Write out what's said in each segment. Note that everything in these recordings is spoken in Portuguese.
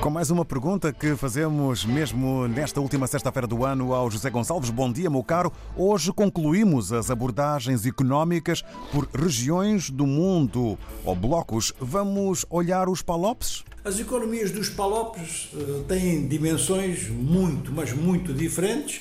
Com mais uma pergunta que fazemos mesmo nesta última sexta-feira do ano ao José Gonçalves. Bom dia, meu caro. Hoje concluímos as abordagens económicas por regiões do mundo ou blocos. Vamos olhar os palopes? As economias dos palopes uh, têm dimensões muito, mas muito diferentes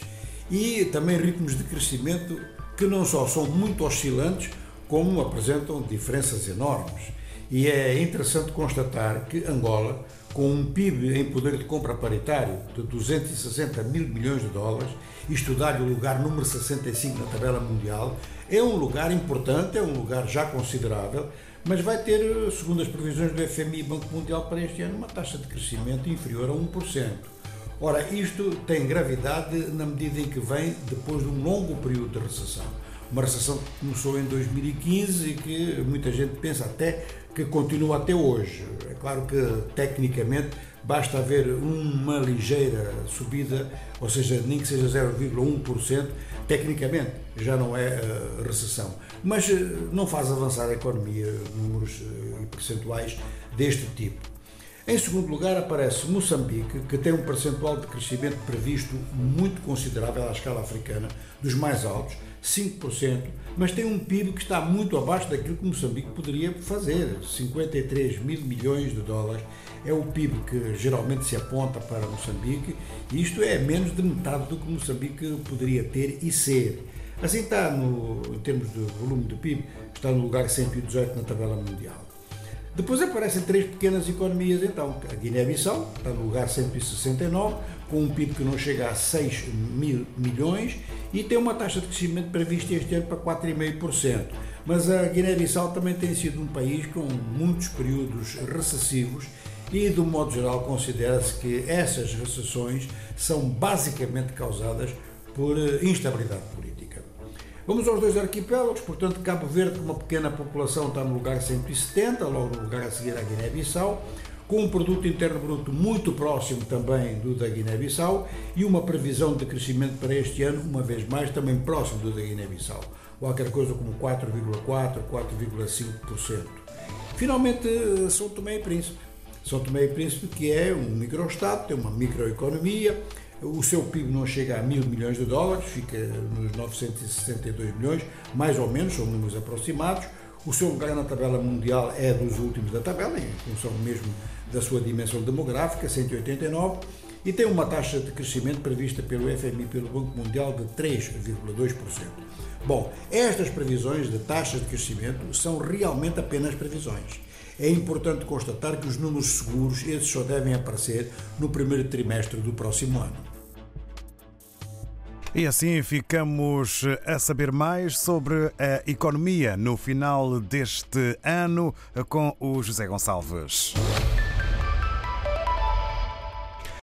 e também ritmos de crescimento que não só são muito oscilantes, como apresentam diferenças enormes. E é interessante constatar que Angola, com um PIB em poder de compra paritário de 260 mil milhões de dólares, isto dá-lhe o lugar número 65 na tabela mundial, é um lugar importante, é um lugar já considerável, mas vai ter, segundo as previsões do FMI e Banco Mundial para este ano, uma taxa de crescimento inferior a 1%. Ora, isto tem gravidade na medida em que vem depois de um longo período de recessão. Uma recessão que começou em 2015 e que muita gente pensa até que continua até hoje. É claro que tecnicamente basta haver uma ligeira subida, ou seja, nem que seja 0,1%, tecnicamente já não é uh, recessão. Mas uh, não faz avançar a economia números uh, percentuais deste tipo. Em segundo lugar aparece Moçambique, que tem um percentual de crescimento previsto muito considerável à escala africana, dos mais altos, 5%, mas tem um PIB que está muito abaixo daquilo que Moçambique poderia fazer, 53 mil milhões de dólares. É o PIB que geralmente se aponta para Moçambique, e isto é menos de metade do que Moçambique poderia ter e ser. Assim está, no, em termos de volume de PIB, está no lugar 118 na tabela mundial. Depois aparecem três pequenas economias, então. A Guiné-Bissau está no lugar 169, com um PIB que não chega a 6 mil milhões e tem uma taxa de crescimento prevista este ano para 4,5%. Mas a Guiné-Bissau também tem sido um país com muitos períodos recessivos e, do modo geral, considera-se que essas recessões são basicamente causadas por eh, instabilidade política. Vamos aos dois arquipélagos, portanto, Cabo Verde, com uma pequena população, está no lugar 170, logo no lugar a seguir a Guiné-Bissau, com um produto interno bruto muito próximo também do da Guiné-Bissau e uma previsão de crescimento para este ano, uma vez mais, também próximo do da Guiné-Bissau, qualquer coisa como 4,4%, 4,5%. Finalmente, São Tomé e Príncipe. São Tomé e Príncipe, que é um microestado, tem uma microeconomia, o seu PIB não chega a mil milhões de dólares, fica nos 962 milhões, mais ou menos, são números aproximados. O seu lugar na tabela mundial é dos últimos da tabela, em função mesmo da sua dimensão demográfica, 189, e tem uma taxa de crescimento prevista pelo FMI pelo Banco Mundial de 3,2%. Bom, estas previsões de taxa de crescimento são realmente apenas previsões. É importante constatar que os números seguros, esses só devem aparecer no primeiro trimestre do próximo ano. E assim ficamos a saber mais sobre a economia no final deste ano com o José Gonçalves.